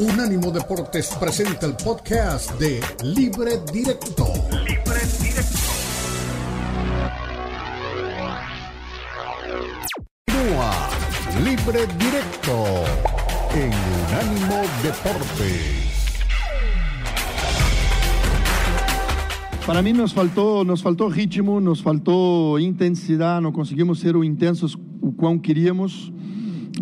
Unánimo Deportes presenta el podcast de Libre Directo. Libre Directo. Libre Directo en Unánimo Deportes. Para mí nos faltó, nos faltó ritmo, nos faltó intensidad, no conseguimos ser intensos cuando queríamos.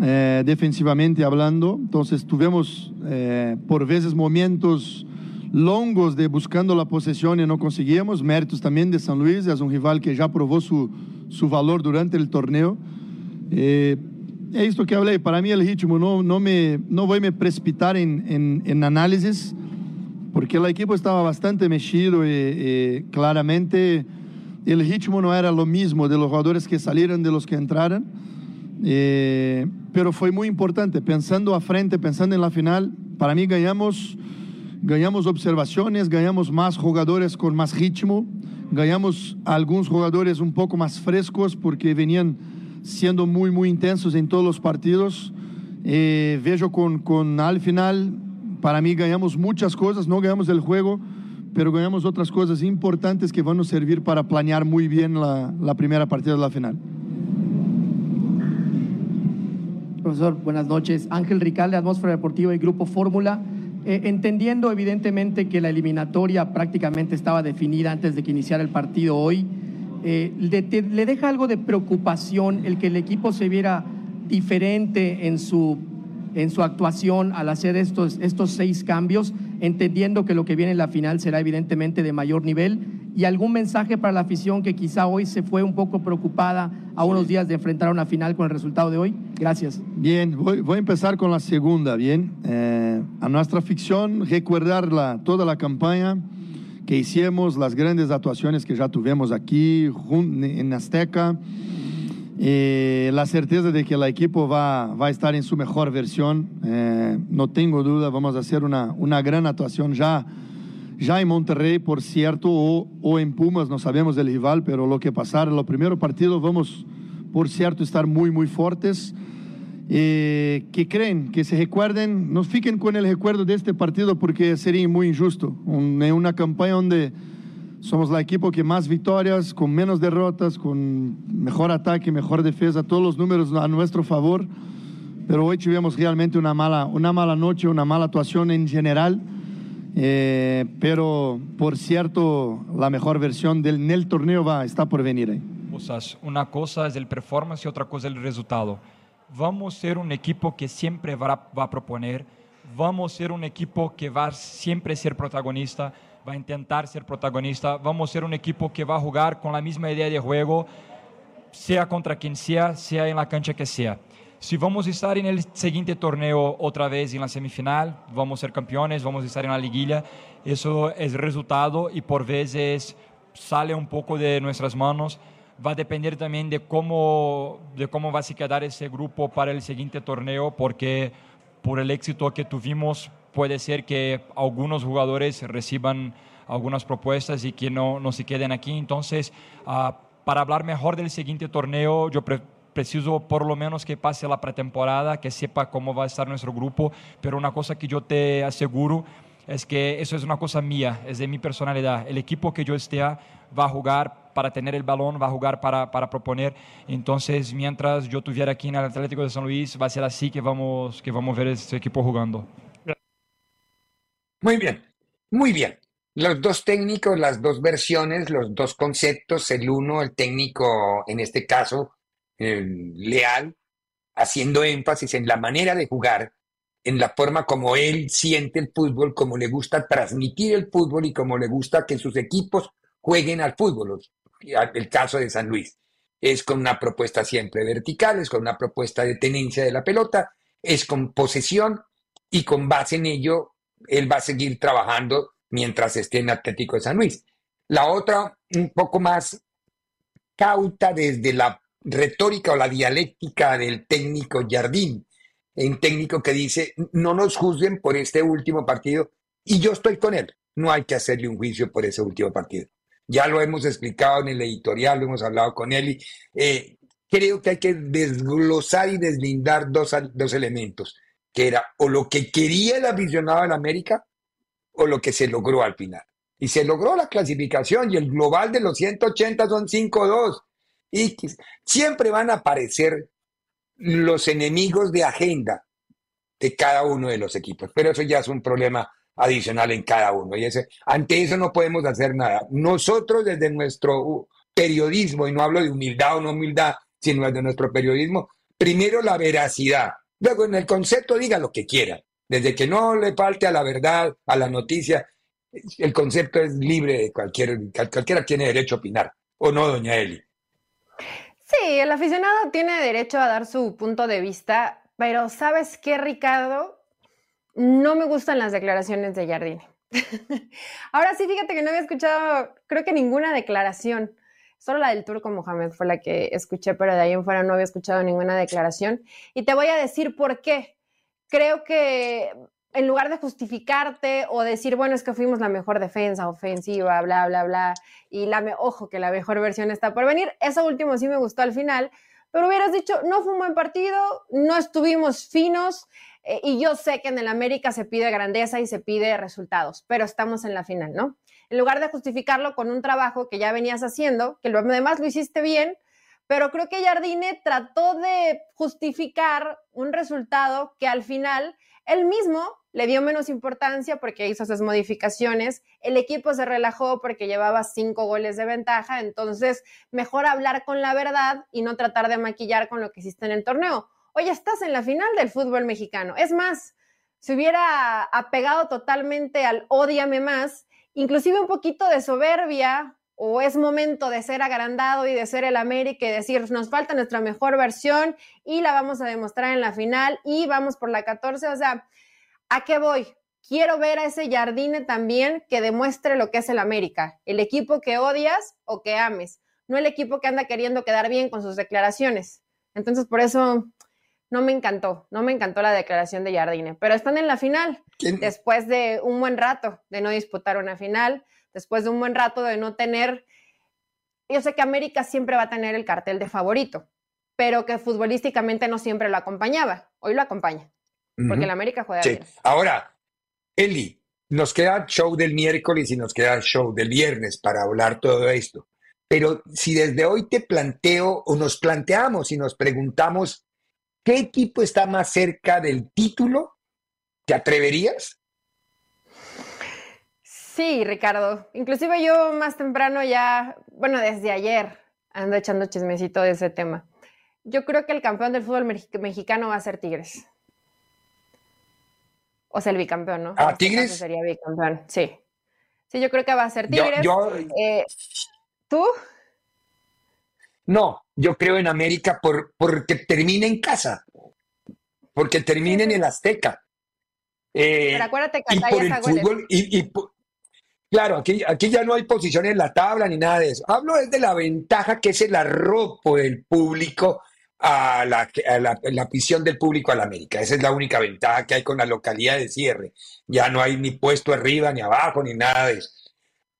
Eh, defensivamente hablando. Entonces tuvimos eh, por veces momentos longos de buscando la posesión y no conseguíamos. Méritos también de San Luis, es un rival que ya probó su, su valor durante el torneo. Eh, es esto que hablé, para mí el ritmo, no, no, me, no voy a precipitar en, en, análisis, porque el equipo estaba bastante mexido y, claramente el ritmo no era lo mismo de los jugadores que salieron de los que entraron. Eh, pero fue muy importante, pensando a frente, pensando en la final, para mí ganhamos, ganhamos observaciones, ganhamos más jugadores con más ritmo, ganhamos algunos jugadores un poco más frescos porque venían siendo muy, muy intensos en todos los partidos. Eh, veo con, con al final, para mí ganhamos muchas cosas, no ganhamos el juego, pero ganhamos otras cosas importantes que van a servir para planear muy bien la, la primera partida de la final. Profesor, buenas noches. Ángel Ricalde, Atmósfera Deportiva y Grupo Fórmula. Eh, entendiendo evidentemente que la eliminatoria prácticamente estaba definida antes de que iniciara el partido hoy, eh, le, ¿le deja algo de preocupación el que el equipo se viera diferente en su, en su actuación al hacer estos, estos seis cambios, entendiendo que lo que viene en la final será evidentemente de mayor nivel? ¿Y algún mensaje para la afición que quizá hoy se fue un poco preocupada a unos días de enfrentar una final con el resultado de hoy? Gracias. Bien, voy, voy a empezar con la segunda, bien. Eh, a nuestra afición recordar la, toda la campaña que hicimos, las grandes actuaciones que ya tuvimos aquí en Azteca, eh, la certeza de que el equipo va, va a estar en su mejor versión. Eh, no tengo duda, vamos a hacer una, una gran actuación ya ya en Monterrey, por cierto, o, o, en Pumas, no sabemos del rival, pero lo que pasar, en los primeros partidos vamos, por cierto, estar muy, muy fuertes. Eh, que creen, que se recuerden, no fiquen con el recuerdo de este partido porque sería muy injusto. Un, en una campaña donde somos la equipo que más victorias, con menos derrotas, con mejor ataque, mejor defensa, todos los números a nuestro favor. Pero hoy tuvimos realmente una mala, una mala noche, una mala actuación en general. Eh, pero por cierto, la mejor versión del en el torneo va, está por venir ahí. Una cosa es el performance y otra cosa el resultado. Vamos a ser un equipo que siempre va, va a proponer, vamos a ser un equipo que va a siempre ser protagonista, va a intentar ser protagonista, vamos a ser un equipo que va a jugar con la misma idea de juego, sea contra quien sea, sea en la cancha que sea. Si vamos a estar en el siguiente torneo otra vez en la semifinal, vamos a ser campeones, vamos a estar en la liguilla, eso es resultado y por veces sale un poco de nuestras manos. Va a depender también de cómo, de cómo va a quedar ese grupo para el siguiente torneo, porque por el éxito que tuvimos puede ser que algunos jugadores reciban algunas propuestas y que no, no se queden aquí. Entonces, uh, para hablar mejor del siguiente torneo, yo prefiero preciso por lo menos que pase la pretemporada, que sepa cómo va a estar nuestro grupo, pero una cosa que yo te aseguro es que eso es una cosa mía, es de mi personalidad. El equipo que yo esté va a jugar para tener el balón, va a jugar para, para proponer. Entonces, mientras yo estuviera aquí en el Atlético de San Luis, va a ser así que vamos, que vamos a ver este equipo jugando. Muy bien, muy bien. Los dos técnicos, las dos versiones, los dos conceptos, el uno, el técnico en este caso, eh, leal, haciendo énfasis en la manera de jugar, en la forma como él siente el fútbol, como le gusta transmitir el fútbol y como le gusta que sus equipos jueguen al fútbol. El caso de San Luis es con una propuesta siempre vertical, es con una propuesta de tenencia de la pelota, es con posesión y con base en ello él va a seguir trabajando mientras esté en Atlético de San Luis. La otra, un poco más cauta desde la retórica o la dialéctica del técnico Jardín, un técnico que dice, no nos juzguen por este último partido, y yo estoy con él, no hay que hacerle un juicio por ese último partido. Ya lo hemos explicado en el editorial, lo hemos hablado con él, y eh, creo que hay que desglosar y deslindar dos, dos elementos, que era o lo que quería el aficionado en América o lo que se logró al final. Y se logró la clasificación y el global de los 180 son 5-2. Y siempre van a aparecer los enemigos de agenda de cada uno de los equipos, pero eso ya es un problema adicional en cada uno. Y ante eso no podemos hacer nada. Nosotros desde nuestro periodismo, y no hablo de humildad o no humildad, sino desde nuestro periodismo, primero la veracidad. Luego en el concepto diga lo que quiera. Desde que no le falte a la verdad, a la noticia, el concepto es libre de cualquier, cualquiera tiene derecho a opinar. ¿O no, doña Eli? Sí, el aficionado tiene derecho a dar su punto de vista, pero ¿sabes qué, Ricardo? No me gustan las declaraciones de Jardine. Ahora sí, fíjate que no había escuchado, creo que ninguna declaración. Solo la del Turco Mohamed fue la que escuché, pero de ahí en fuera no había escuchado ninguna declaración. Y te voy a decir por qué. Creo que en lugar de justificarte o decir, bueno, es que fuimos la mejor defensa ofensiva, bla, bla, bla, y la ojo, que la mejor versión está por venir, eso último sí me gustó al final, pero hubieras dicho, no fue un buen partido, no estuvimos finos, eh, y yo sé que en el América se pide grandeza y se pide resultados, pero estamos en la final, ¿no? En lugar de justificarlo con un trabajo que ya venías haciendo, que lo, además lo hiciste bien, pero creo que Jardine trató de justificar un resultado que al final él mismo le dio menos importancia porque hizo esas modificaciones, el equipo se relajó porque llevaba cinco goles de ventaja, entonces mejor hablar con la verdad y no tratar de maquillar con lo que hiciste en el torneo. Hoy estás en la final del fútbol mexicano. Es más, se hubiera apegado totalmente al odiame más, inclusive un poquito de soberbia, o es momento de ser agrandado y de ser el América y decir, nos falta nuestra mejor versión y la vamos a demostrar en la final y vamos por la 14. O sea, ¿A qué voy? Quiero ver a ese Jardine también que demuestre lo que es el América, el equipo que odias o que ames, no el equipo que anda queriendo quedar bien con sus declaraciones. Entonces, por eso no me encantó, no me encantó la declaración de Jardine, pero están en la final, después de un buen rato de no disputar una final, después de un buen rato de no tener, yo sé que América siempre va a tener el cartel de favorito, pero que futbolísticamente no siempre lo acompañaba, hoy lo acompaña porque el América juega sí. Ahora, Eli, nos queda show del miércoles y nos queda show del viernes para hablar todo esto. Pero si desde hoy te planteo o nos planteamos y nos preguntamos qué equipo está más cerca del título, ¿te atreverías? Sí, Ricardo. Inclusive yo más temprano ya, bueno, desde ayer ando echando chismecito de ese tema. Yo creo que el campeón del fútbol mexicano va a ser Tigres. O sea, el bicampeón, ¿no? ¿A este Tigres? Sería bicampeón, sí. Sí, yo creo que va a ser Tigres. Eh, ¿Tú? No, yo creo en América por, porque termina en casa, porque termina en el Azteca. Eh, Pero acuérdate que y por el fútbol, y, claro, aquí, aquí ya no hay posición en la tabla ni nada de eso. Hablo de la ventaja que es el arropo del público a la, la, visión del público a la América. Esa es la única ventaja que hay con la localidad de cierre. Ya no hay ni puesto arriba, ni abajo, ni nada de eso.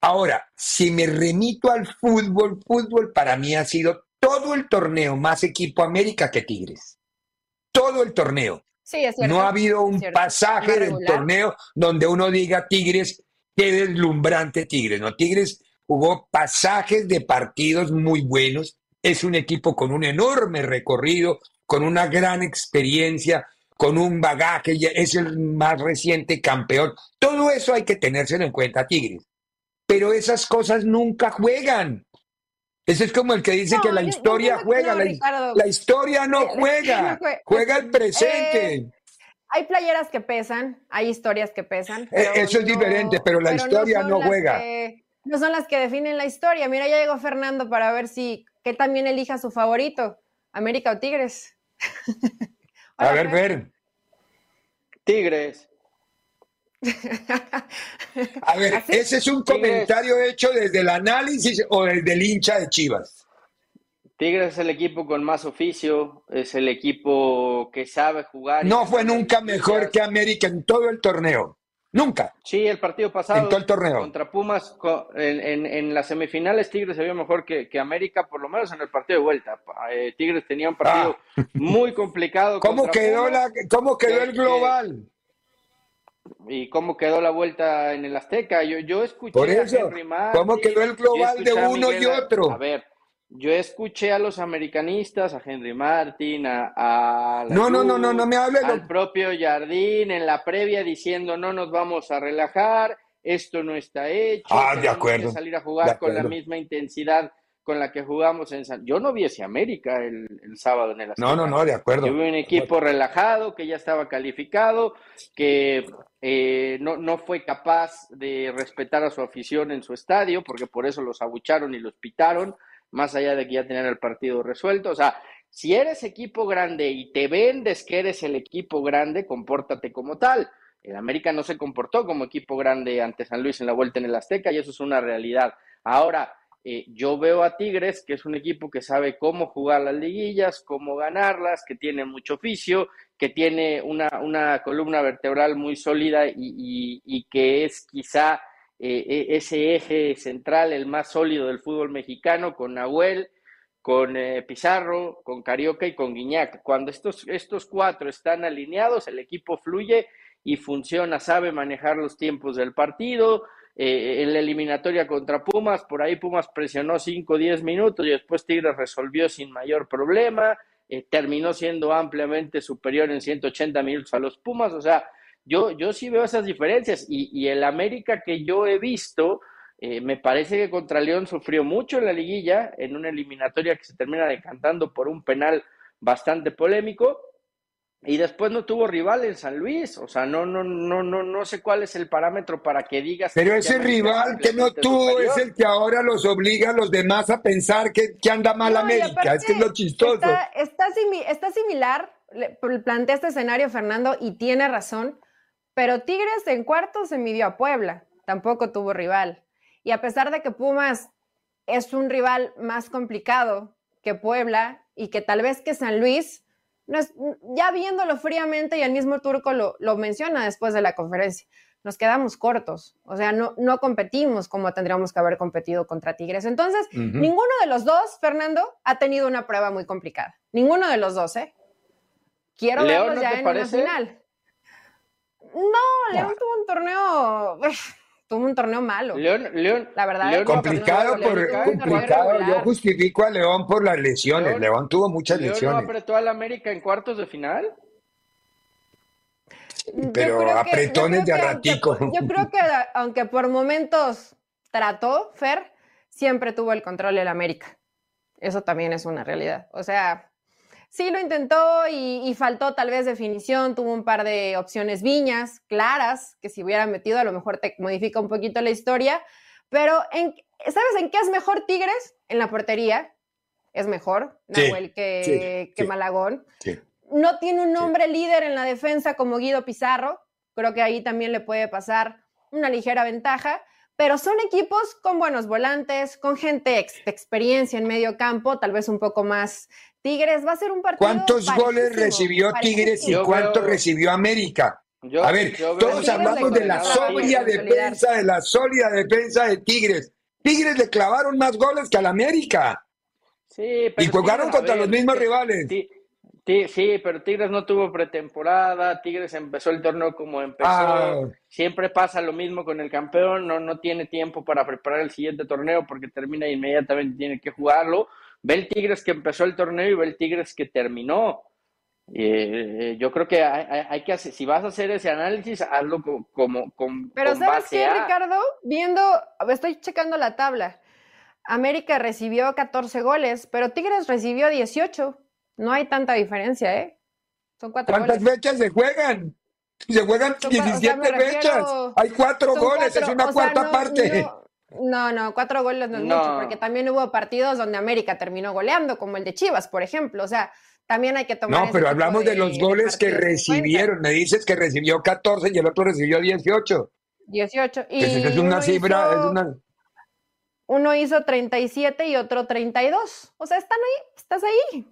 Ahora, si me remito al fútbol, fútbol para mí ha sido todo el torneo más equipo América que Tigres. Todo el torneo. Sí, es cierto, no ha habido un pasaje del torneo donde uno diga Tigres, qué deslumbrante Tigres. No, Tigres jugó pasajes de partidos muy buenos es un equipo con un enorme recorrido, con una gran experiencia, con un bagaje, es el más reciente campeón. Todo eso hay que tenérselo en cuenta, Tigres. Pero esas cosas nunca juegan. Ese es como el que dice que la historia juega, la, historia no juega, juega el presente. Eh, hay playeras que pesan, hay historias que pesan. Eh, eso es diferente, pero la historia no, juega. No son las que definen la historia. Mira, ya llegó Fernando para ver si que también elija su favorito, América o Tigres. a ver, ver. Tigres. A ver, ese es un comentario hecho desde el análisis o desde el hincha de Chivas. Tigres es el equipo con más oficio, es el equipo que sabe jugar. No fue nunca mejor que América en todo el torneo. Nunca. Sí, el partido pasado. En todo el torneo. Contra Pumas, en, en, en las semifinales, Tigres se vio mejor que, que, América, por lo menos en el partido de vuelta. Eh, Tigres tenía un partido ah. muy complicado. ¿Cómo quedó, Pumas, la, cómo quedó el global? y cómo quedó la vuelta en el Azteca. Yo, yo escuché Por eso, a Henry Martin, ¿cómo quedó el global de uno y otro? A ver, yo escuché a los americanistas, a Henry Martin, a, a no, no, no, no, no me hable al propio Jardín en la previa diciendo no nos vamos a relajar, esto no está hecho, ah, de acuerdo, que salir a jugar con la misma intensidad con la que jugamos en San... Yo no vi ese América el, el sábado en el Azteca. No, no, no, de acuerdo. Yo vi un equipo relajado, que ya estaba calificado, que eh, no, no fue capaz de respetar a su afición en su estadio, porque por eso los abucharon y los pitaron, más allá de que ya tenían el partido resuelto. O sea, si eres equipo grande y te vendes que eres el equipo grande, compórtate como tal. El América no se comportó como equipo grande ante San Luis en la vuelta en el Azteca y eso es una realidad. Ahora, eh, yo veo a Tigres, que es un equipo que sabe cómo jugar las liguillas, cómo ganarlas, que tiene mucho oficio, que tiene una, una columna vertebral muy sólida y, y, que es quizá eh, e, ese eje central, el más sólido del fútbol mexicano, con Nahuel, con eh, Pizarro, con Carioca y con Guiñac. Cuando estos, estos cuatro están alineados, el equipo fluye y funciona, sabe manejar los tiempos del partido, eh, en la eliminatoria contra Pumas, por ahí Pumas presionó 5 o 10 minutos y después Tigres resolvió sin mayor problema, eh, terminó siendo ampliamente superior en 180 minutos a los Pumas, o sea, yo, yo sí veo esas diferencias y, y el América que yo he visto, eh, me parece que contra León sufrió mucho en la liguilla, en una eliminatoria que se termina decantando por un penal bastante polémico, y después no tuvo rival en San Luis, o sea, no, no, no, no, no sé cuál es el parámetro para que digas. Pero ese rival que no tuvo es el que ahora los obliga a los demás a pensar que, que anda mal América, es que es lo chistoso. Está, está, está similar, plantea este escenario Fernando y tiene razón, pero Tigres en cuartos se midió a Puebla, tampoco tuvo rival. Y a pesar de que Pumas es un rival más complicado que Puebla y que tal vez que San Luis ya viéndolo fríamente y el mismo Turco lo, menciona después de la conferencia, nos quedamos cortos, o sea, no, no competimos como tendríamos que haber competido contra Tigres. Entonces, ninguno de los dos, Fernando, ha tenido una prueba muy complicada. Ninguno de los dos, ¿eh? Quiero verlos ya en la final. No, León tuvo un torneo tuvo un torneo malo. León, León, la verdad. complicado por complicado. Yo justifico a León por las lesiones. León, tuvo muchas León lesiones. ¿No apretó al América en cuartos de final? Pero apretones de ratico. yo creo que aunque por momentos trató, Fer, siempre tuvo el control del América. Eso también es una realidad. O sea, Sí, lo intentó y, faltó tal vez definición, tuvo un par de opciones viñas claras, que si hubiera metido a lo mejor te modifica un poquito la historia, pero en, ¿sabes en qué es mejor Tigres? En la portería, es mejor Nahuel que, que Malagón. No tiene un hombre líder en la defensa como Guido Pizarro, creo que ahí también le puede pasar una ligera ventaja, pero son equipos con buenos volantes, con gente de experiencia en medio campo, tal vez un poco más Tigres va a ser un partido. ¿Cuántos goles recibió Tigres y cuántos recibió América? a ver, todos hablamos de la sólida defensa, de la sólida defensa de Tigres. Tigres le clavaron más goles que al América. Sí, y jugaron contra los mismos rivales. Sí, pero Tigres no tuvo pretemporada, Tigres empezó el torneo como empezó. Ah. Siempre pasa lo mismo con el campeón, no, no tiene tiempo para preparar el siguiente torneo porque termina inmediatamente tiene que jugarlo. Ve el Tigres que empezó el torneo y ve el Tigres que terminó. Eh, yo creo que hay, que hacer, si vas a hacer ese análisis, hazlo como, con, Pero ¿sabes qué, Ricardo? Viendo, estoy checando la tabla. América recibió 14 goles, pero Tigres recibió 18. No hay tanta diferencia, ¿eh? Son cuatro ¿Cuántas fechas se juegan? Se juegan 17 fechas. Hay cuatro goles, es una cuarta parte. No, no, cuatro goles no es mucho, porque también hubo partidos donde América terminó goleando, como el de Chivas, por ejemplo. O sea, también hay que tomar. No, pero hablamos de, los goles que recibieron. Me dices que recibió 14 y el otro recibió 18. 18. Y es una cifra, es una. Uno hizo 37 y otro 32. O sea, están ahí, estás ahí.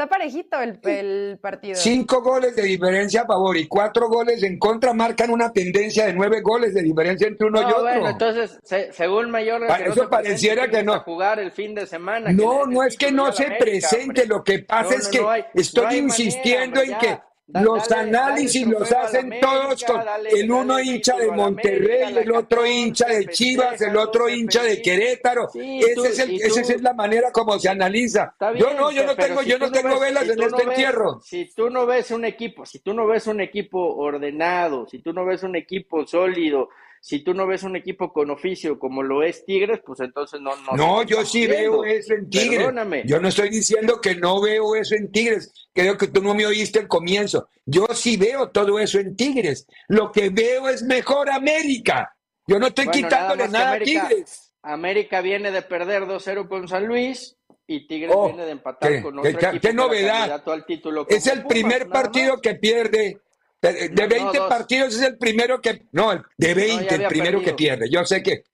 Está parejito el, el, partido. Cinco goles de diferencia a favor y cuatro goles en contra marcan una tendencia de nueve goles de diferencia entre uno y otro. Bueno, entonces, según Mayor, eso pareciera que no. jugar el fin de semana. No, no es que no se presente. Lo que pasa es que estoy insistiendo en que los análisis los hacen todos con el uno hincha de Monterrey, el otro hincha de Chivas, el otro hincha de Querétaro. esa es, el, es la manera como se analiza. yo no, yo no tengo, yo no tengo velas en este entierro. Si tú no ves un equipo, si tú no ves un equipo ordenado, si tú no ves un equipo sólido, si tú no ves un equipo con oficio como lo es Tigres, pues entonces no. No, no yo sí veo eso en Tigres. Perdóname. Yo no estoy diciendo que no veo eso en Tigres. Creo que tú no me oíste el comienzo. Yo sí veo todo eso en Tigres. Lo que veo es mejor América. Yo no estoy quitándole nada, a Tigres. América viene de perder 2-0 con San Luis y Tigres oh, viene de empatar con otro equipo ¿Qué novedad? Al título es el primer partido que pierde de, 20 partidos es el primero que. No, de 20 el primero que pierde. Yo sé que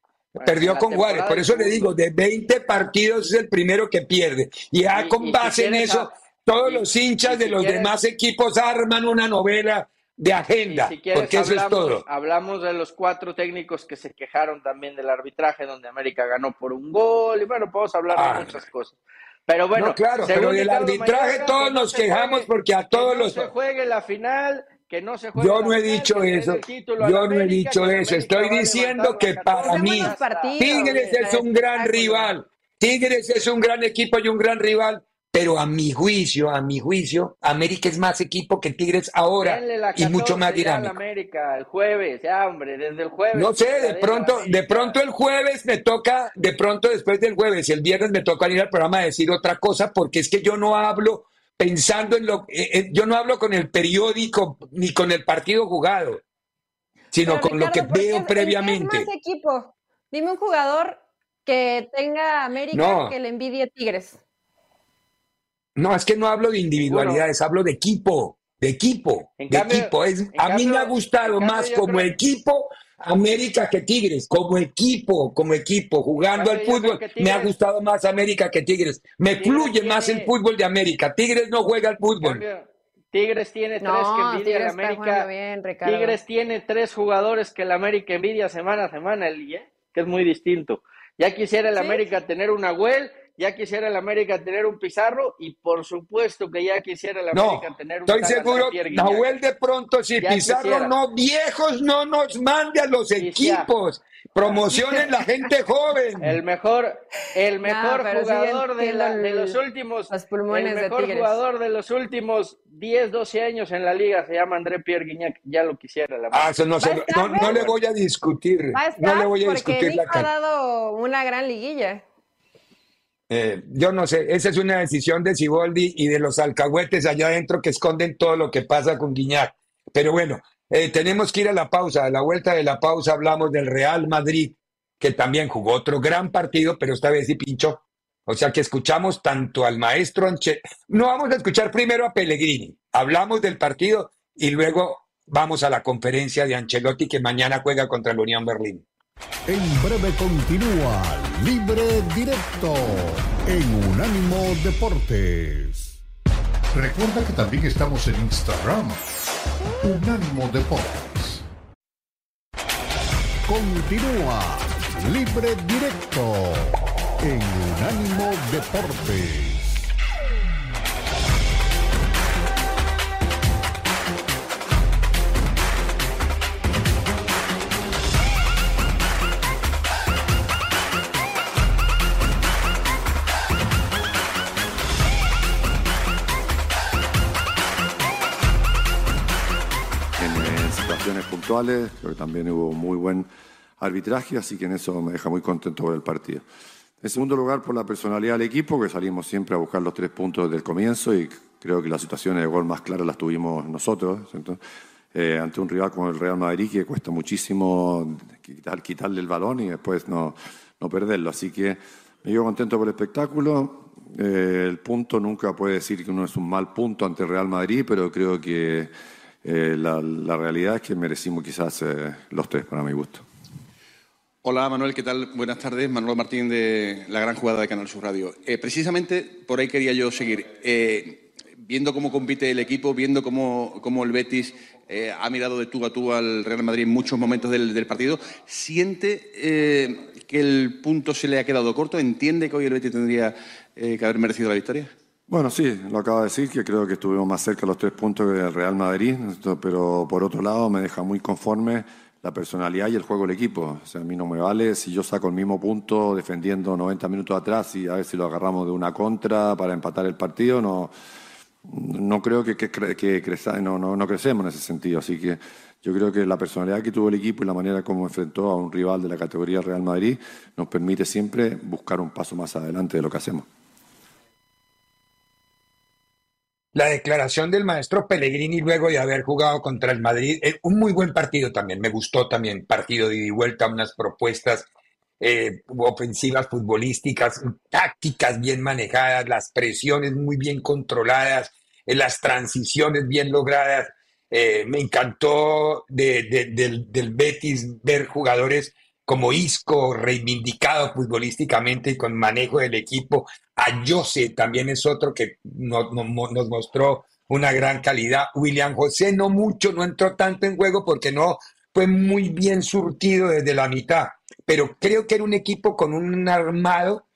perdió con Juárez, por eso le digo, de 20 partidos es el primero que pierde. Y ya con base en eso, todos los hinchas de los demás equipos arman una novela de agenda, porque eso es todo. Hablamos de los cuatro técnicos que se quejaron también del arbitraje, donde América ganó por un gol, y bueno, podemos hablar de ah. muchas cosas. Pero bueno, claro, pero del arbitraje todos nos quejamos porque a todos los. se juegue la final que no se Yo no he dicho eso. Yo no he dicho eso. Estoy diciendo que para mí Tigres es un gran rival. Tigres es un gran equipo y un gran rival. Pero a mi juicio, a mi juicio, América es más equipo que Tigres ahora y mucho más dinámico. América el jueves, ya hombre, desde el jueves. No sé, de pronto, de pronto el jueves me toca, de pronto después del jueves y el viernes me toca ir al programa a decir otra cosa porque es que yo no hablo pensando en lo eh, eh, yo no hablo con el periódico ni con el partido jugado, sino con lo que veo previamente. más equipo? Dime un jugador que tenga América que le envidie Tigres. No, es que no hablo de individualidades, hablo de equipo, de equipo, de equipo. Es, a mí me ha gustado más como equipo América que Tigres, como equipo, como equipo, jugando al fútbol, me ha gustado más América que Tigres. Me fluye más el fútbol de América. Tigres no juega al fútbol. Tigres tiene tres que envidia América. Tigres tiene tres jugadores que el América envidia semana a semana, el ¿eh? que es muy distinto. Ya quisiera el América tener una Güell ya quisiera el América tener un Pizarro y por supuesto que ya quisiera el América tener un Estoy seguro, Nahuel de pronto, si Pizarro no, viejos no nos mande a los equipos. Promocionen la gente joven. El mejor, el mejor jugador de, los últimos, el mejor jugador de los últimos 10, 12 años en la liga se llama André Pierre Guignac. Ya lo quisiera. La ah, eso no, no, le voy a discutir. no le voy a discutir la ha dado una gran liguilla. Eh, yo no sé, esa es una decisión de Siboldi y de los alcahuetes allá adentro que esconden todo lo que pasa con Guiñac. Pero bueno, eh, tenemos que ir a la pausa. A la vuelta de la pausa hablamos del Real Madrid, que también jugó otro gran partido, pero esta vez sí pinchó. O sea que escuchamos tanto al maestro Anche. No vamos a escuchar primero a Pellegrini. Hablamos del partido y luego vamos a la conferencia de Ancelotti que mañana juega contra la Unión Berlín. En breve continúa Libre Directo en Unánimo Deportes. Recuerda que también estamos en Instagram. Unánimo Deportes. Continúa Libre Directo en Unánimo Deportes. Puntuales, creo que también hubo muy buen arbitraje, así que en eso me deja muy contento por el partido. En segundo lugar, por la personalidad del equipo, que salimos siempre a buscar los tres puntos desde el comienzo y creo que las situaciones de gol más claras las tuvimos nosotros. Eh, ante un rival como el Real Madrid, que cuesta muchísimo quitar, quitarle el balón y después no, no perderlo. Así que me llevo contento por el espectáculo. Eh, el punto nunca puede decir que uno es un mal punto ante el Real Madrid, pero creo que eh, la, realidad es que merecimos quizás eh, los tres, para mi gusto. Hola Manuel, ¿qué tal? Buenas tardes. Manuel Martín de La Gran Jugada de Canal Sur Radio. Eh, precisamente por ahí quería yo seguir. viendo cómo compite el equipo, viendo cómo, el Betis ha mirado de tú a tú al Real Madrid en muchos momentos del, partido, ¿siente que el punto se le ha quedado corto? ¿Entiende que hoy el Betis tendría que haber merecido la victoria? Bueno, sí, lo acabo de decir, que creo que estuvimos más cerca de los tres puntos que el Real Madrid, pero por otro lado me deja muy conforme la personalidad y el juego del equipo. O sea, a mí no me vale si yo saco el mismo punto defendiendo 90 minutos atrás y a ver si lo agarramos de una contra para empatar el partido, no, no creo que, que, no, no, no crecemos en ese sentido. Así que yo creo que la personalidad que tuvo el equipo y la manera como enfrentó a un rival de la categoría Real Madrid nos permite siempre buscar un paso más adelante de lo que hacemos. La declaración del maestro Pellegrini luego de haber jugado contra el Madrid, eh, un muy buen partido también, me gustó también, partido de vuelta, unas propuestas eh, ofensivas futbolísticas, tácticas bien manejadas, las presiones muy bien controladas, eh, las transiciones bien logradas. me encantó del, del Betis ver jugadores como Isco, reivindicado futbolísticamente y con manejo del equipo. A Jose también es otro que nos mostró una gran calidad. William José no mucho, no entró tanto en juego porque no fue muy bien surtido desde la mitad, pero creo que era un equipo con un armado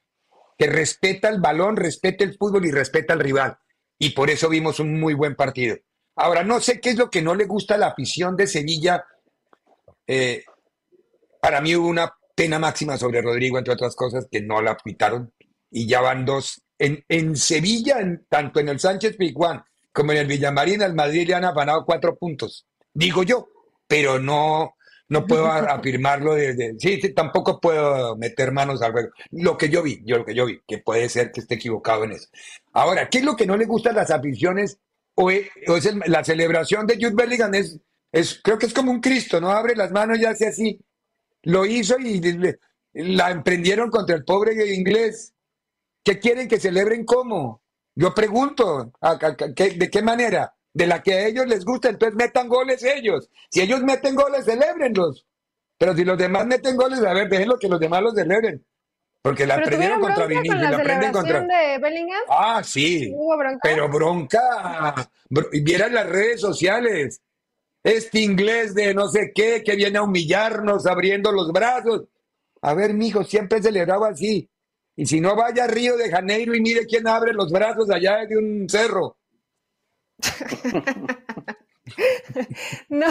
que respeta el balón, respeta el fútbol y respeta al rival. Y por eso vimos un muy buen partido. Ahora, no sé qué es lo que no le gusta a la afición de Sevilla. Eh, para mí hubo una pena máxima sobre Rodrigo, entre otras cosas, que no la pitaron y ya van dos. En, en Sevilla, tanto en el Sánchez Pizjuán como en el Villamarín, al Madrid le han afanado cuatro puntos. Digo yo, pero no, no puedo afirmarlo desde. Sí, sí, tampoco puedo meter manos al juego. Lo que yo vi, yo lo que yo vi, que puede ser que esté equivocado en eso. Ahora, ¿qué es lo que no le gusta a las aficiones? O es, la celebración de Jude Bellingham es, es, creo que es como un Cristo, ¿no? Abre las manos y hace así. Lo hizo y la emprendieron contra el pobre inglés. ¿Qué quieren que celebren cómo? Yo pregunto, ¿de qué manera? De la que a ellos les gusta, entonces metan goles ellos. Si ellos meten goles, celebrenlos. Pero si los demás meten goles, a ver, déjenlo que los demás los celebren. Porque la aprendieron contra Vinicius, la, contra. De Bellingham? Ah, sí. Pero bronca. Vieran las redes sociales este inglés de no sé qué que viene a humillarnos abriendo los brazos. A ver, mijo, siempre celebraba así. Y si no, vaya a Río de Janeiro y mire quién abre los brazos allá de un cerro. no,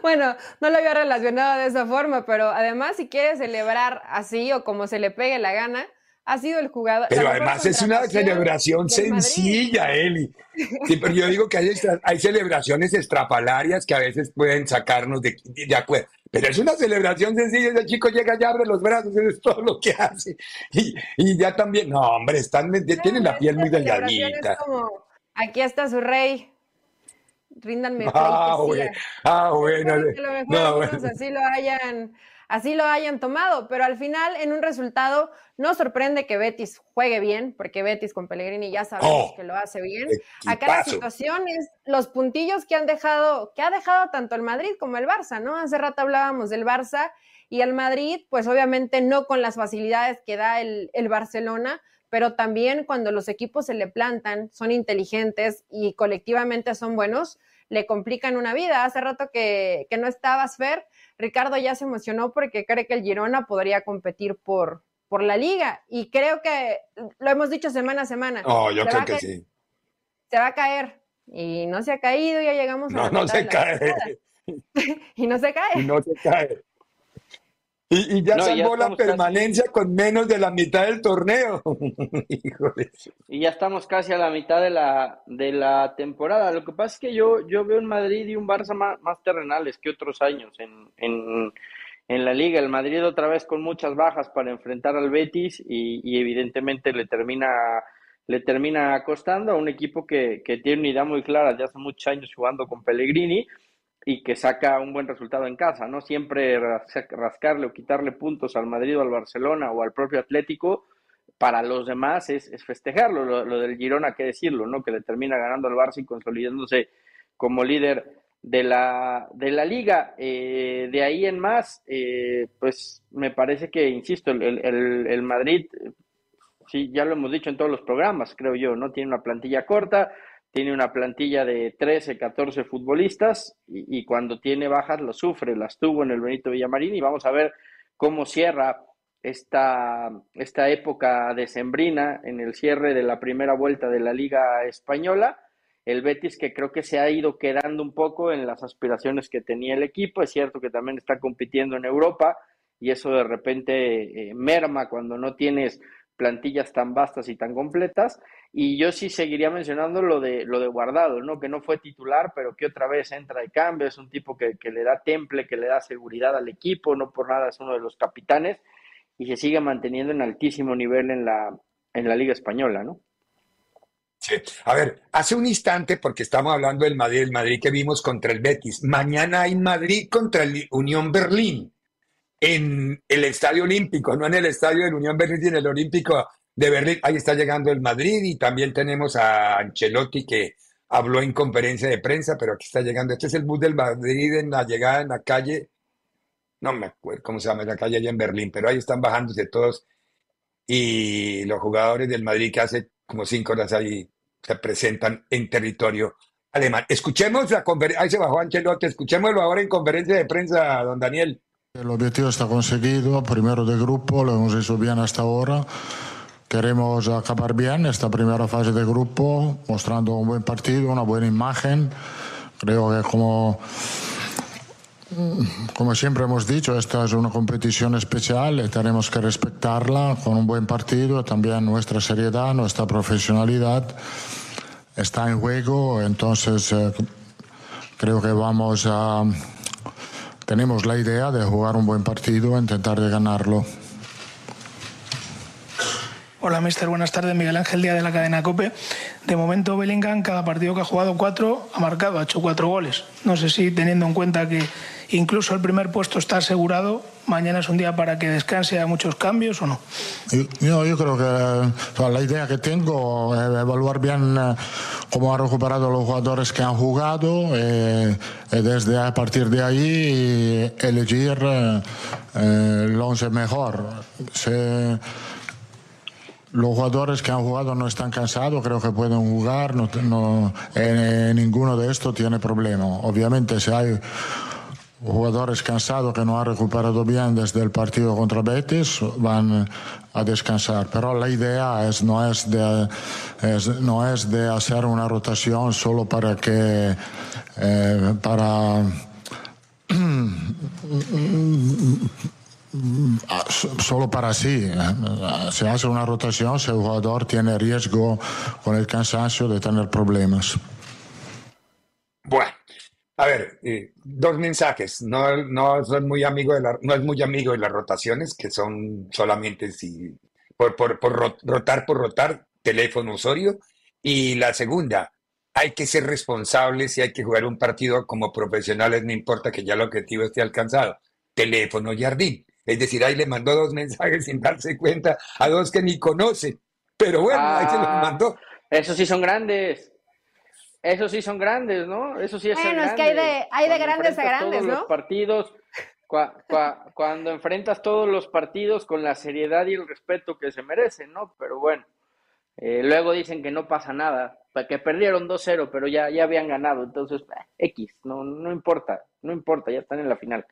bueno, no lo había relacionado de esa forma, pero además si quiere celebrar así o como se le pegue la gana, ha sido el jugador. Pero además es una celebración sencilla, Eli. Sí, pero yo digo que hay, hay, celebraciones estrafalarias que a veces pueden sacarnos de, de acuerdo. Pero es una celebración sencilla. El chico llega y abre los brazos, eso es todo lo que hace. Y, y ya también, no, hombre, están, tienen la piel muy delgadita. Como, aquí está su rey. Ríndanme. Ah, bueno. Ah, bueno. No, bueno. así lo hayan así lo hayan tomado, pero al final en un resultado no sorprende que Betis juegue bien, porque Betis con Pellegrini ya sabemos oh, que lo hace bien. Acá la situación es los puntillos que han dejado, que ha dejado tanto el Madrid como el Barça, ¿no? Hace rato hablábamos del Barça y el Madrid, pues obviamente no con las facilidades que da el, el Barcelona, pero también cuando los equipos se le plantan, son inteligentes y colectivamente son buenos, le complican una vida. Hace rato que, que no estabas, Fer, Ricardo ya se emocionó porque cree que el Girona podría competir por, por la liga. Y creo que lo hemos dicho semana a semana. Oh, yo creo que sí. Se va a caer. Y no se ha caído, ya llegamos a. No, no se cae. y no se cae. Y no se cae. Y, ya salvó la permanencia con menos de la mitad del torneo. Y ya estamos casi a la mitad de la, de la temporada. Lo que pasa es que yo, yo veo un Madrid y un Barça más, más terrenales que otros años en, en, en, la liga. El Madrid otra vez con muchas bajas para enfrentar al Betis y, y evidentemente le termina le termina costando a un equipo que, que tiene una idea muy clara de hace muchos años jugando con Pellegrini y que saca un buen resultado en casa, ¿no? Siempre rascarle o quitarle puntos al Madrid o al Barcelona o al propio Atlético, para los demás es, festejarlo, lo, del Girona, que decirlo, ¿no? Que le termina ganando al Barça y consolidándose como líder de la, de la liga. Eh, de ahí en más, eh, pues me parece que, insisto, el, el, el Madrid, sí, ya lo hemos dicho en todos los programas, creo yo, ¿no? Tiene una plantilla corta, tiene una plantilla de 13, 14 futbolistas y, cuando tiene bajas lo sufre, las tuvo en el Benito Villamarín y vamos a ver cómo cierra esta, esta época decembrina en el cierre de la primera vuelta de la Liga Española. El Betis que creo que se ha ido quedando un poco en las aspiraciones que tenía el equipo. Es cierto que también está compitiendo en Europa y eso de repente eh, merma cuando no tienes plantillas tan vastas y tan completas. Y yo sí seguiría mencionando lo de, lo de Guardado, ¿no? que no fue titular, pero que otra vez entra de cambio. Es un tipo que, que le da temple, que le da seguridad al equipo, no por nada es uno de los capitanes y se sigue manteniendo en altísimo nivel en la, en la Liga Española, ¿no? Sí. A ver, hace un instante, porque estamos hablando del Madrid, el Madrid que vimos contra el Betis. Mañana hay Madrid contra el Unión Berlín en el Estadio Olímpico, no en el Estadio del Unión Berlín, sino en el Olímpico de Berlín. Ahí está llegando el Madrid y también tenemos a Ancelotti que habló en conferencia de prensa, pero aquí está llegando. Este es el bus del Madrid en la llegada en la calle no me acuerdo cómo se llama la calle allá en Berlín, pero ahí están bajándose todos y los jugadores del Madrid que hace como cinco horas ahí se presentan en territorio alemán. Escuchemos la conferencia, ahí se bajó Ancelotti, escuchémoslo ahora en conferencia de prensa, don Daniel. El objetivo está conseguido, primero de grupo, lo hemos hecho bien hasta ahora. Queremos acabar bien esta primera fase de grupo, mostrando un buen partido, una buena imagen. Creo que como como siempre hemos dicho, esta es una competición especial y tenemos que respetarla con un buen partido. También nuestra seriedad, nuestra profesionalidad está en juego. Entonces, eh, creo que vamos a. Tenemos la idea de jugar un buen partido intentar de ganarlo. Hola, mister. Buenas tardes. Miguel Ángel Díaz de la cadena COPE. De momento, Bellingham, cada partido que ha jugado cuatro, ha marcado, ha hecho cuatro goles. No sé si teniendo en cuenta que incluso el primer puesto está asegurado, mañana es un día para que descanse a muchos cambios o no. Yo, yo creo que la idea que tengo es evaluar bien eh, cómo han recuperado los jugadores que han jugado eh, y desde a partir de ahí elegir eh, el once mejor. Se, los jugadores que han jugado no están cansados, creo que pueden jugar, no, no eh, ninguno de estos tiene problema. Obviamente, si hay jugadores cansados que no han recuperado bien desde el partido contra Betis, van a descansar. Pero la idea es, no, es de, es, no es de hacer una rotación solo para que. Eh, para Ah, solo para sí. ¿eh? Se hace una rotación si el jugador tiene riesgo con el cansancio de tener problemas. Bueno, a ver, eh, dos mensajes. No, no, soy muy amigo de la, no es muy amigo de las rotaciones, que son solamente si, por, por, por rotar por rotar, teléfono Osorio. Y la segunda, hay que ser responsables y hay que jugar un partido como profesionales, no importa que ya el objetivo esté alcanzado. Teléfono Jardín. Es decir, ahí le mandó dos mensajes sin darse cuenta a dos que ni conoce. Pero bueno, ahí se los Ah, mandó. Esos sí son grandes. Esos sí son grandes, ¿no? Eso sí es Bueno, es que hay de- hay de grandes a grandes, todos ¿no? Los partidos, cua- cua- cuando enfrentas todos los partidos con la seriedad y el respeto que se merecen, ¿no? Pero bueno, eh, luego dicen que no pasa nada, que perdieron 2-0, pero ya, ya habían ganado, entonces, eh, X, no, no importa, no importa, ya están en la final.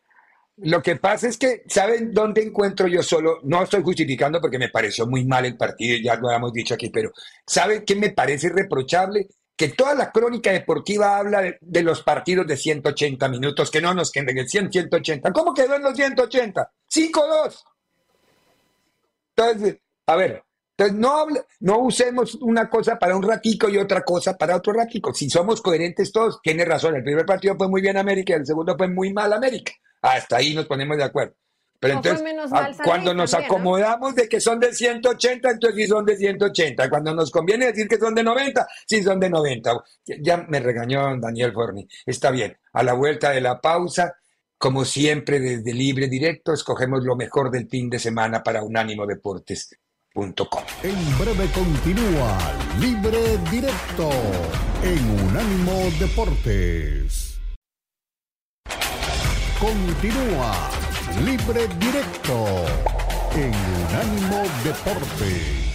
Lo que pasa es que, ¿saben dónde encuentro yo solo? No estoy justificando porque me pareció muy mal el partido, ya lo habíamos dicho aquí, pero ¿saben qué me parece reprochable? Que toda la crónica deportiva habla de, los partidos de 180 minutos, que no nos queden en el 100, 180. ¿Cómo quedó en los 180? 5-2. Entonces, a ver, entonces no, no usemos una cosa para un ratico y otra cosa para otro ratico. Si somos coherentes todos, tiene razón. El primer partido fue muy bien América el segundo fue muy mal América. Hasta ahí nos ponemos de acuerdo. Pero entonces, menos a- mal San cuando nos también, ¿no? acomodamos de que son de 180, entonces sí son de 180. Cuando nos conviene decir que son de 90, sí son de 90. Ya, ya me regañó Daniel Forni. Está bien. A la vuelta de la pausa, como siempre, desde Libre Directo, escogemos lo mejor del fin de semana para unánimodeportes.com. En breve continúa Libre Directo en Unánimo Deportes. Continúa Libre directo en Unánimo Deportes.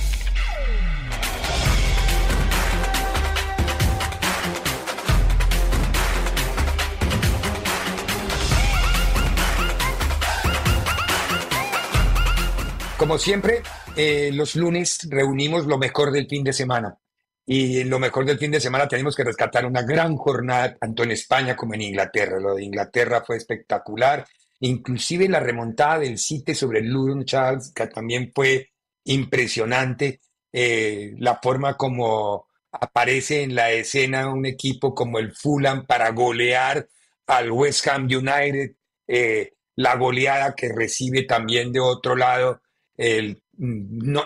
Como siempre, eh, los lunes reunimos lo mejor del fin de semana. Y lo mejor del fin de semana tenemos que rescatar una gran jornada, tanto en España como en Inglaterra. Lo de Inglaterra fue espectacular. Inclusive la remontada del City sobre el Luton Charles, que también fue impresionante. Eh, la forma como aparece en la escena un equipo como el Fulham para golear al West Ham United, eh, la goleada que recibe también de otro lado el,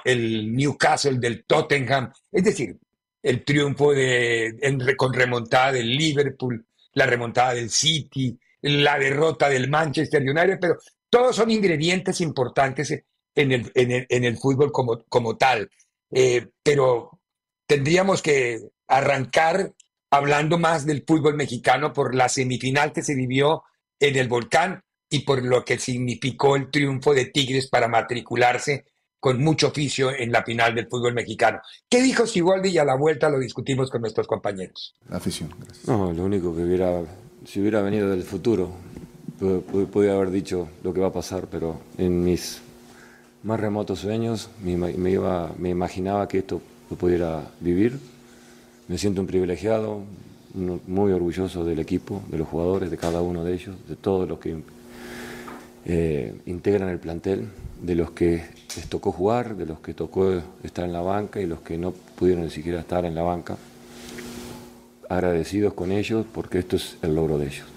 el Newcastle del Tottenham, es decir, el triunfo de, con remontada del Liverpool, la remontada del City, la derrota del Manchester United, pero todos son ingredientes importantes en el, en el, fútbol como, como tal. Eh, pero tendríamos que arrancar hablando más del fútbol mexicano por la semifinal que se vivió en el Volcán y por lo que significó el triunfo de Tigres para matricularse con mucho oficio en la final del fútbol mexicano. ¿Qué dijo Siboldi? Y a la vuelta lo discutimos con nuestros compañeros. La afición, gracias. No, lo único que hubiera, si hubiera venido del futuro, podría haber dicho lo que va a pasar, pero en mis más remotos sueños me, iba, me imaginaba que esto lo pudiera vivir. Me siento un privilegiado, muy orgulloso del equipo, de los jugadores, de cada uno de ellos, de todos los que eh, integran el plantel, de los que les tocó jugar, de los que tocó estar en la banca y los que no pudieron ni siquiera estar en la banca. Agradecidos con ellos porque esto es el logro de ellos.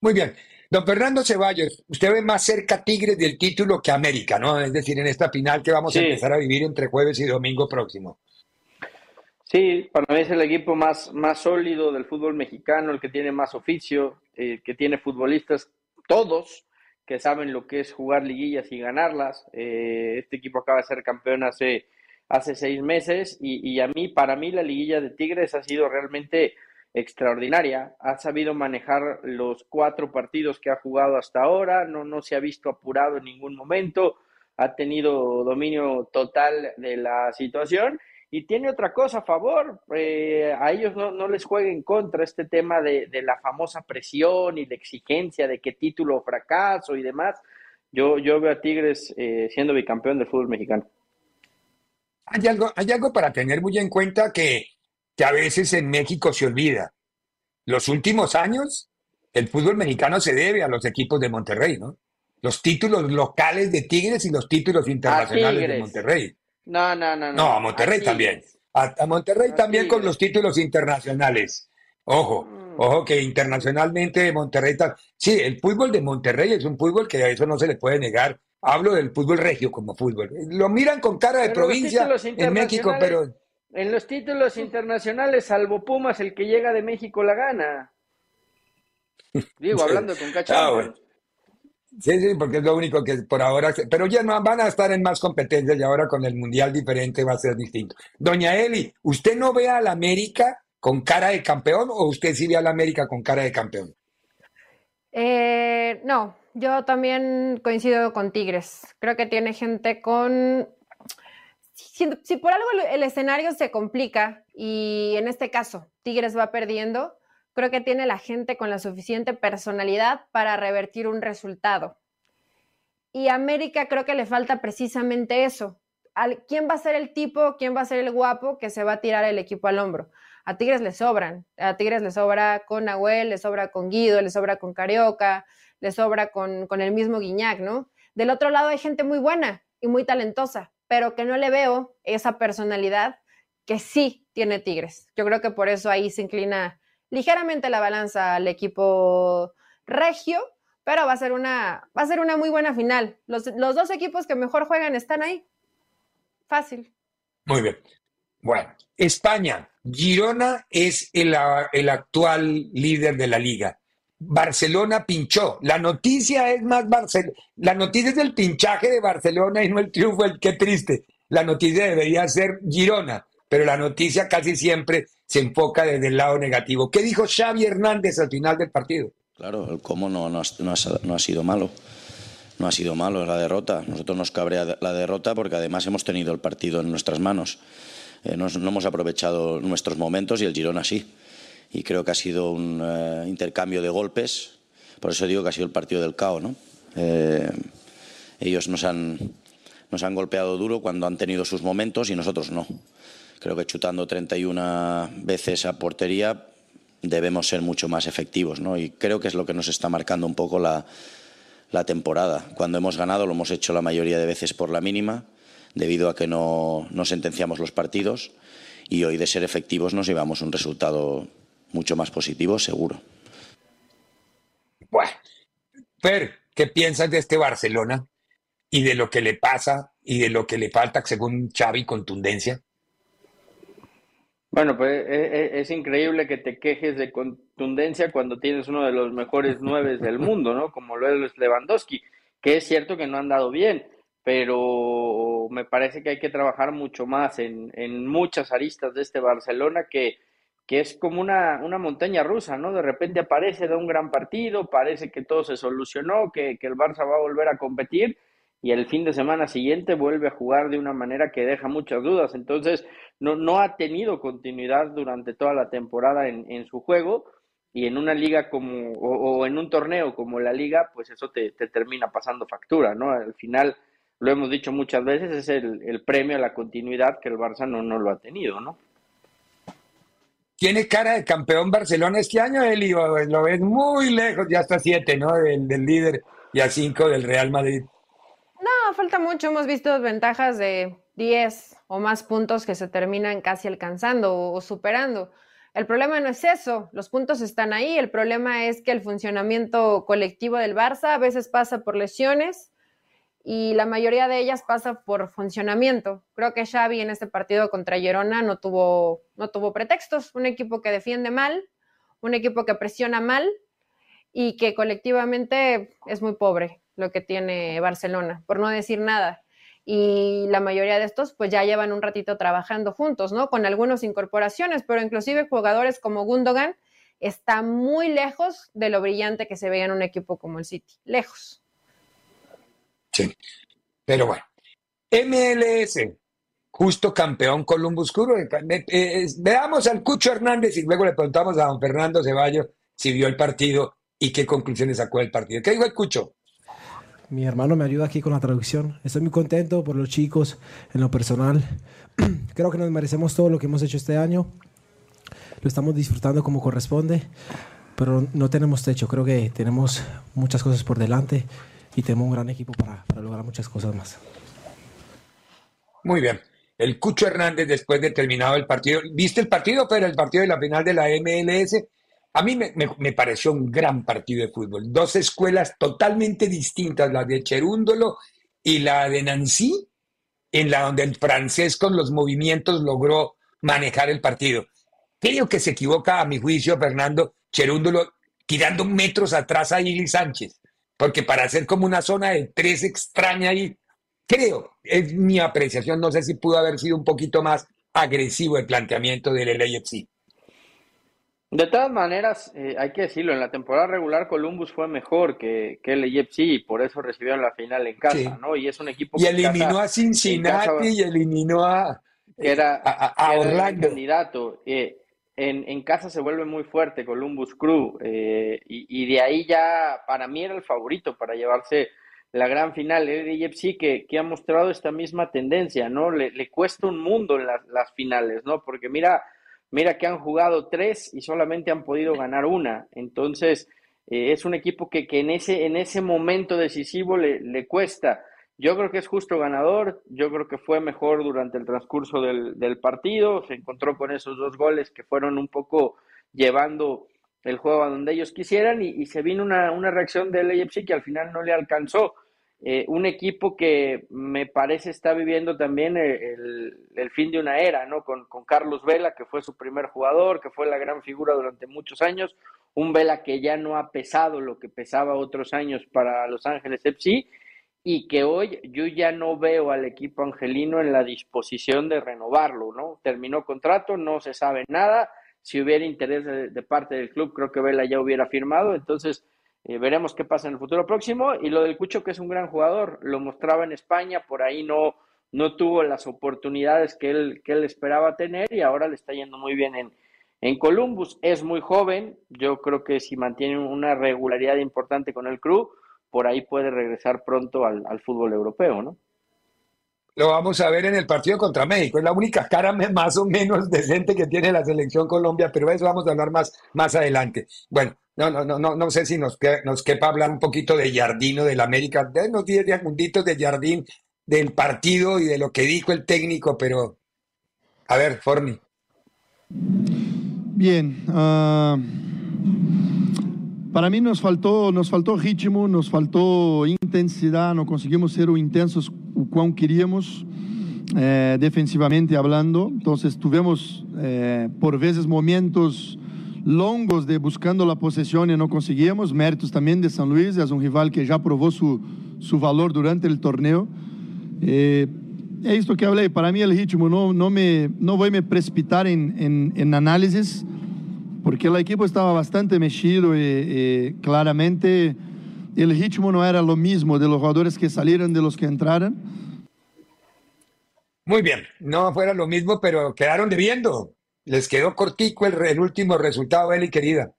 Muy bien. Don Fernando Ceballos, usted ve más cerca Tigres del título que América, ¿no? Es decir, en esta final que vamos a empezar a vivir entre jueves y domingo próximo. Sí, para mí es el equipo más, más sólido del fútbol mexicano, el que tiene más oficio, eh, que tiene futbolistas todos que saben lo que es jugar liguillas y ganarlas. Eh, este equipo acaba de ser campeón hace, hace seis meses y, a mí, para mí, la liguilla de Tigres ha sido realmente extraordinaria. Ha sabido manejar los cuatro partidos que ha jugado hasta ahora, no, no se ha visto apurado en ningún momento, ha tenido dominio total de la situación y tiene otra cosa a favor, eh, a ellos no, no, les juega en contra este tema de, la famosa presión y de exigencia de qué título fracaso y demás. Yo, yo veo a Tigres eh, siendo bicampeón del fútbol mexicano. Hay algo, hay algo para tener muy en cuenta que, que a veces en México se olvida. Los últimos años, el fútbol mexicano se debe a los equipos de Monterrey, ¿no? Los títulos locales de Tigres y los títulos internacionales de Monterrey. No, no, no. No, a Monterrey también. A, Monterrey también con los títulos internacionales. Ojo, mm. ojo que internacionalmente Monterrey. Sí, el fútbol de Monterrey es un fútbol que a eso no se le puede negar. Hablo del fútbol regio como fútbol. Lo miran con cara de provincia en México, pero... En los títulos internacionales, salvo Pumas, el que llega de México la gana. Digo, hablando con Cachorro. Sí, sí, porque es lo único que por ahora, pero ya no van a estar en más competencias y ahora con el mundial diferente va a ser distinto. Doña Eli, ¿usted no ve al América con cara de campeón o usted sí ve al América con cara de campeón? Eh, no, yo también coincido con Tigres. Creo que tiene gente con... Si, por algo el escenario se complica y en este caso Tigres va perdiendo, creo que tiene la gente con la suficiente personalidad para revertir un resultado. Y a América creo que le falta precisamente eso. ¿Quién va a ser el tipo, quién va a ser el guapo que se va a tirar el equipo al hombro? A Tigres le sobran. A Tigres le sobra con Nahuel, le sobra con Guido, le sobra con Carioca, le sobra con, con el mismo Guiñac, ¿no? Del otro lado hay gente muy buena y muy talentosa, pero que no le veo esa personalidad que sí tiene Tigres. Yo creo que por eso ahí se inclina ligeramente la balanza al equipo regio, pero va a ser una, va a ser una muy buena final. Los, dos equipos que mejor juegan están ahí. Fácil. Muy bien. Bueno, España. Girona es el, el actual líder de la liga. Barcelona pinchó. La noticia es más Barcelona. La noticia es el pinchaje de Barcelona y no el triunfo. El, qué triste. La noticia debería ser Girona, pero la noticia casi siempre se enfoca desde el lado negativo. ¿Qué dijo Xavi Hernández al final del partido? Claro, el cómo no, no, ha, sido malo. No ha sido malo la derrota. Nosotros nos cabrea la derrota porque además hemos tenido el partido en nuestras manos. Eh, no, hemos aprovechado nuestros momentos y el Girona sí. Y creo que ha sido un eh, intercambio de golpes. Por eso digo que ha sido el partido del caos, ¿no? Eh, Ellos nos han, nos han golpeado duro cuando han tenido sus momentos y nosotros no. Creo que chutando 31 veces a portería debemos ser mucho más efectivos, ¿no? Y creo que es lo que nos está marcando un poco la, la temporada. Cuando hemos ganado lo hemos hecho la mayoría de veces por la mínima, debido a que no, no sentenciamos los partidos y hoy de ser efectivos nos llevamos un resultado mucho más positivo, seguro. Bueno, Fer, ¿qué piensas de este Barcelona y de lo que le pasa y de lo que le falta, según Xavi, contundencia? Bueno, pues es, increíble que te quejes de contundencia cuando tienes uno de los mejores nueve del mundo, ¿no? Como lo es Lewandowski, que es cierto que no han dado bien, pero me parece que hay que trabajar mucho más en, en muchas aristas de este Barcelona que, que es como una, una, montaña rusa, ¿no? De repente aparece de un gran partido, parece que todo se solucionó, que, que el Barça va a volver a competir y el fin de semana siguiente vuelve a jugar de una manera que deja muchas dudas. Entonces, no, no ha tenido continuidad durante toda la temporada en, en su juego y en una liga como, o, en un torneo como la liga, pues eso te, te, termina pasando factura, ¿no? Al final, lo hemos dicho muchas veces, es el, el premio a la continuidad que el Barça no, no lo ha tenido, ¿no? Tiene cara de campeón Barcelona este año, Eli, lo ves muy lejos, ya está siete, ¿no? Del, del líder y a cinco del Real Madrid. No, falta mucho. Hemos visto ventajas de 10 o más puntos que se terminan casi alcanzando o, superando. El problema no es eso, los puntos están ahí, el problema es que el funcionamiento colectivo del Barça a veces pasa por lesiones y la mayoría de ellas pasa por funcionamiento. Creo que Xavi en este partido contra Girona no tuvo, no tuvo pretextos, un equipo que defiende mal, un equipo que presiona mal y que colectivamente es muy pobre lo que tiene Barcelona, por no decir nada. Y la mayoría de estos pues ya llevan un ratito trabajando juntos, ¿no? Con algunas incorporaciones, pero inclusive jugadores como Gundogan está muy lejos de lo brillante que se veía en un equipo como el City, lejos. Sí, pero bueno, MLS, justo campeón Columbus Crew. Eh, eh, veamos al Cucho Hernández y luego le preguntamos a don Fernando Ceballos si vio el partido y qué conclusiones sacó del partido. ¿Qué dijo el Cucho? Mi hermano me ayuda aquí con la traducción. Estoy muy contento por los chicos, en lo personal. Creo que nos merecemos todo lo que hemos hecho este año. Lo estamos disfrutando como corresponde, pero no tenemos techo. Creo que tenemos muchas cosas por delante y tenemos un gran equipo para, lograr muchas cosas más. Muy bien. El Cucho Hernández, después de terminado el partido, ¿viste el partido, pero el partido de la final de la MLS? A mí me, pareció un gran partido de fútbol. Dos escuelas totalmente distintas, la de Cherúndolo y la de Nancy, en la donde el francés con los movimientos logró manejar el partido. Creo que se equivoca, a mi juicio, Fernando Cherúndolo, tirando metros atrás a Ili Sánchez, porque para hacer como una zona de tres extraña ahí, creo, es mi apreciación, no sé si pudo haber sido un poquito más agresivo el planteamiento del LAFC. De todas maneras, eh, hay que decirlo, en la temporada regular Columbus fue mejor que, que el y por eso recibieron la final en casa, ¿no? Y es un equipo y eliminó a Cincinnati y eliminó a, que era, a, Orlando. candidato. Eh, en, en, casa se vuelve muy fuerte Columbus Crew eh, y, de ahí ya para mí era el favorito para llevarse la gran final. El EFC que, que ha mostrado esta misma tendencia, ¿no? Le, le cuesta un mundo en las, las finales, ¿no? Porque mira Mira que han jugado tres y solamente han podido ganar una. Entonces, eh, es un equipo que, que, en, ese, en ese momento decisivo le, le, cuesta. Yo creo que es justo ganador, yo creo que fue mejor durante el transcurso del, del partido, se encontró con esos dos goles que fueron un poco llevando el juego a donde ellos quisieran y, y se vino una, una reacción del AFC que al final no le alcanzó. Eh, un equipo que me parece está viviendo también eh, el, fin de una era, ¿no? Con, Carlos Vela, que fue su primer jugador, que fue la gran figura durante muchos años, un Vela que ya no ha pesado lo que pesaba otros años para Los Ángeles FC y que hoy yo ya no veo al equipo angelino en la disposición de renovarlo, ¿no? Terminó contrato, no se sabe nada, si hubiera interés de parte del club, creo que Vela ya hubiera firmado, entonces eh, veremos qué pasa en el futuro próximo. Y lo del Cucho, que es un gran jugador, lo mostraba en España, por ahí no, no tuvo las oportunidades que él, que él esperaba tener y ahora le está yendo muy bien en, en Columbus. Es muy joven, yo creo que si mantiene una regularidad importante con el club, por ahí puede regresar pronto al, al fútbol europeo, ¿no? Lo vamos a ver en el partido contra México. Es la única cara más o menos decente que tiene la selección Colombia, pero eso vamos a hablar más, más adelante. Bueno, no, no, no, no, no sé si nos, nos quepa hablar un poquito de Jardino del América. Denos 10 segunditos de Jardín, del partido y de lo que dijo el técnico, pero a ver, Forni. Bien. Uh, para mí nos faltou, nos faltou ritmo, nos faltou intensidade, não conseguimos ser intensos o quão queríamos, eh, defensivamente hablando. Então, tivemos, eh, por vezes, momentos longos de buscando a possessão e não conseguíamos. Méritos também de São Luís, é um rival que já provou su, su valor durante o torneio. Eh, é isto que falei, para mim o ritmo, não, não, me, não vou me precipitar em, em, em análises, porque o equipo estava bastante mexido e, claramente o ritmo não era o mesmo de los jugadores que saíram de los que entraram. Muy bien, no fuera lo mismo, pero quedaron debiendo. Les quedó cortico el, el último resultado, Eli, querida.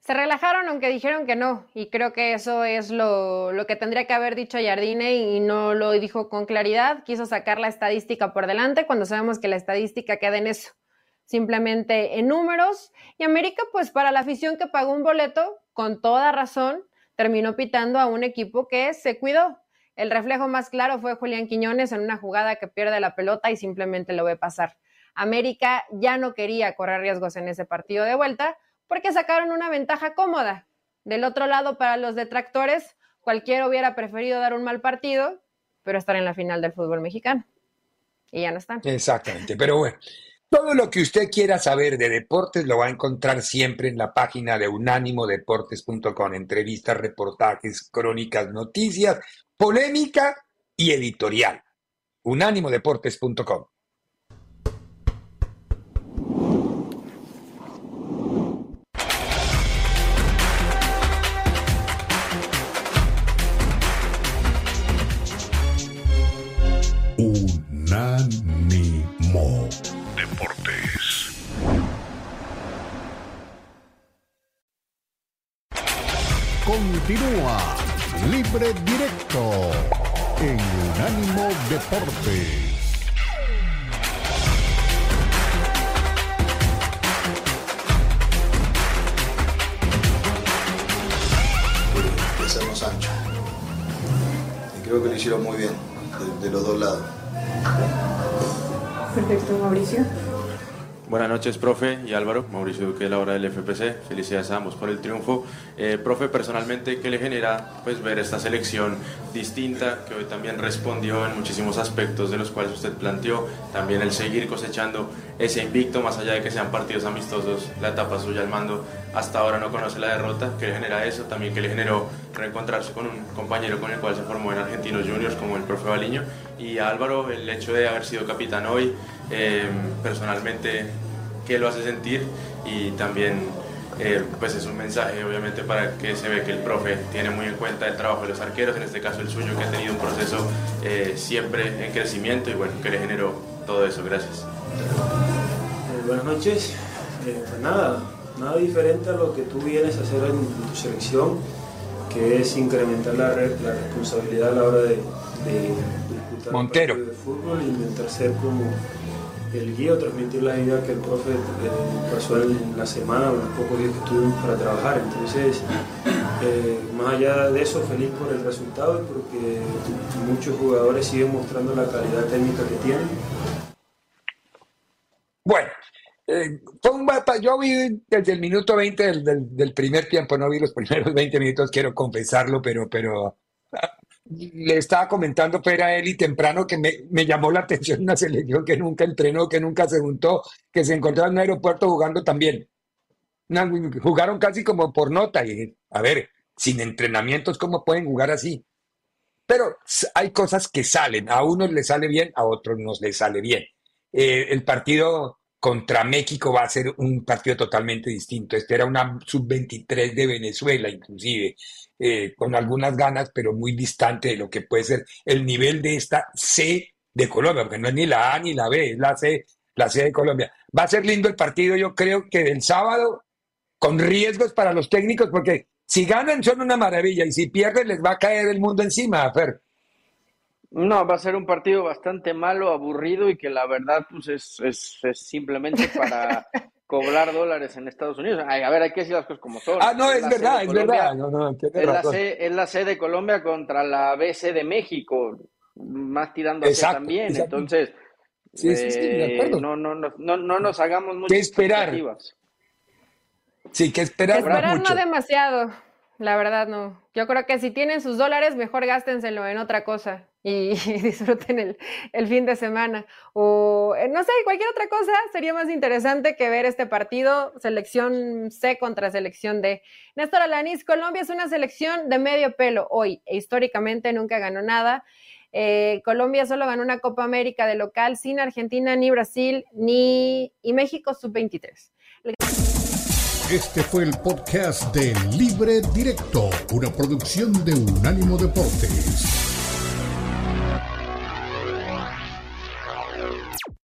Se relajaron aunque dijeron que no, y creo que eso es lo, lo, que tendría que haber dicho Jardine y no lo dijo con claridad. Quiso sacar la estadística por delante cuando sabemos que la estadística queda en eso, simplemente en números. Y América, pues para la afición que pagó un boleto, con toda razón, terminó pitando a un equipo que se cuidó. El reflejo más claro fue Julián Quiñones en una jugada que pierde la pelota y simplemente lo ve pasar. América ya no quería correr riesgos en ese partido de vuelta porque sacaron una ventaja cómoda. Del otro lado, para los detractores, cualquiera hubiera preferido dar un mal partido, pero estar en la final del fútbol mexicano. Y ya no están. Exactamente, pero bueno. Todo lo que usted quiera saber de deportes lo va a encontrar siempre en la página de unánimodeportes.com. Entrevistas, reportajes, crónicas, noticias, polémica y editorial. Unánimodeportes.com. Continúa Libre Directo en Unánimo Deportes. Empezamos ancho. Y creo que lo hicieron muy bien, de, de los dos lados. Perfecto, Mauricio. Buenas noches, profe y Álvaro. Mauricio Duque, la hora del FPC. Felicidades a ambos por el triunfo. Eh, profe, personalmente, ¿qué le genera pues, ver esta selección distinta que hoy también respondió en muchísimos aspectos de los cuales usted planteó? También el seguir cosechando ese invicto, más allá de que sean partidos amistosos, la etapa suya al mando. Hasta ahora no conoce la derrota. ¿Qué le genera eso? También que le generó reencontrarse con un compañero con el cual se formó en Argentinos Juniors, como el profe Baliño. Y Álvaro, el hecho de haber sido capitán hoy, eh, personalmente, ¿qué lo hace sentir? Y también, eh, pues es un mensaje, obviamente, para que se ve que el profe tiene muy en cuenta el trabajo de los arqueros, en este caso el suyo, que ha tenido un proceso eh, siempre en crecimiento y bueno, que le generó todo eso. Gracias. buenas noches. pues nada, nada diferente a lo que tú vienes a hacer en tu selección, que es incrementar la, la responsabilidad a la hora de, de disputar Montero. de fútbol e intentar ser como el guía, transmitir la idea que el profe eh, pasó en la semana o los pocos días que tuvimos para trabajar. Entonces, eh, más allá de eso, feliz por el resultado y porque muchos jugadores siguen mostrando la calidad técnica que tienen. Bueno, eh, fue un, yo vi desde el minuto 20 del, del, del, primer tiempo, no vi los primeros 20 minutos, quiero confesarlo, pero, pero le estaba comentando Pera a Eli temprano que me, me, llamó la atención una selección que nunca entrenó, que nunca se juntó, que se encontraba en un aeropuerto jugando también. jugaron casi como por nota. Y a ver, sin entrenamientos, ¿cómo pueden jugar así? Pero hay cosas que salen. A unos les sale bien, a otros no les sale bien. Eh, el partido contra México va a ser un partido totalmente distinto. Este era una sub-23 de Venezuela, inclusive, eh, con algunas ganas, pero muy distante de lo que puede ser el nivel de esta C de Colombia, porque no es ni la A ni la B, es la C, la C de Colombia. Va a ser lindo el partido, yo creo que del sábado, con riesgos para los técnicos, porque Si ganan son una maravilla y si pierden les va a caer el mundo encima, Fer. No, va a ser un partido bastante malo, aburrido y que la verdad pues es, es, es simplemente para cobrar dólares en Estados Unidos. Ay, a ver, hay que decir las cosas como son. Ah, no, es, verdad, es verdad. No, no, es, la. C, es la C de Colombia contra la BC de México, más tirando también. exacto. Entonces, Sí, sí, sí, de eh, no, no, no, no, no nos hagamos muchas ¿Qué esperar? expectativas. Sí, que esperar, Esperar mucho. no demasiado, la verdad no. Yo creo que si tienen sus dólares, mejor gástenselo en otra cosa y, disfruten el, el fin de semana. O eh, no sé, cualquier otra cosa sería más interesante que ver este partido, selección C contra selección D. Néstor Alanis, Colombia es una selección de medio pelo hoy, e históricamente nunca ganó nada. Eh, Colombia solo ganó una Copa América de local sin Argentina, ni Brasil, ni y México sub-23. Este fue el podcast de Libre Directo, una producción de Unánimo Deportes.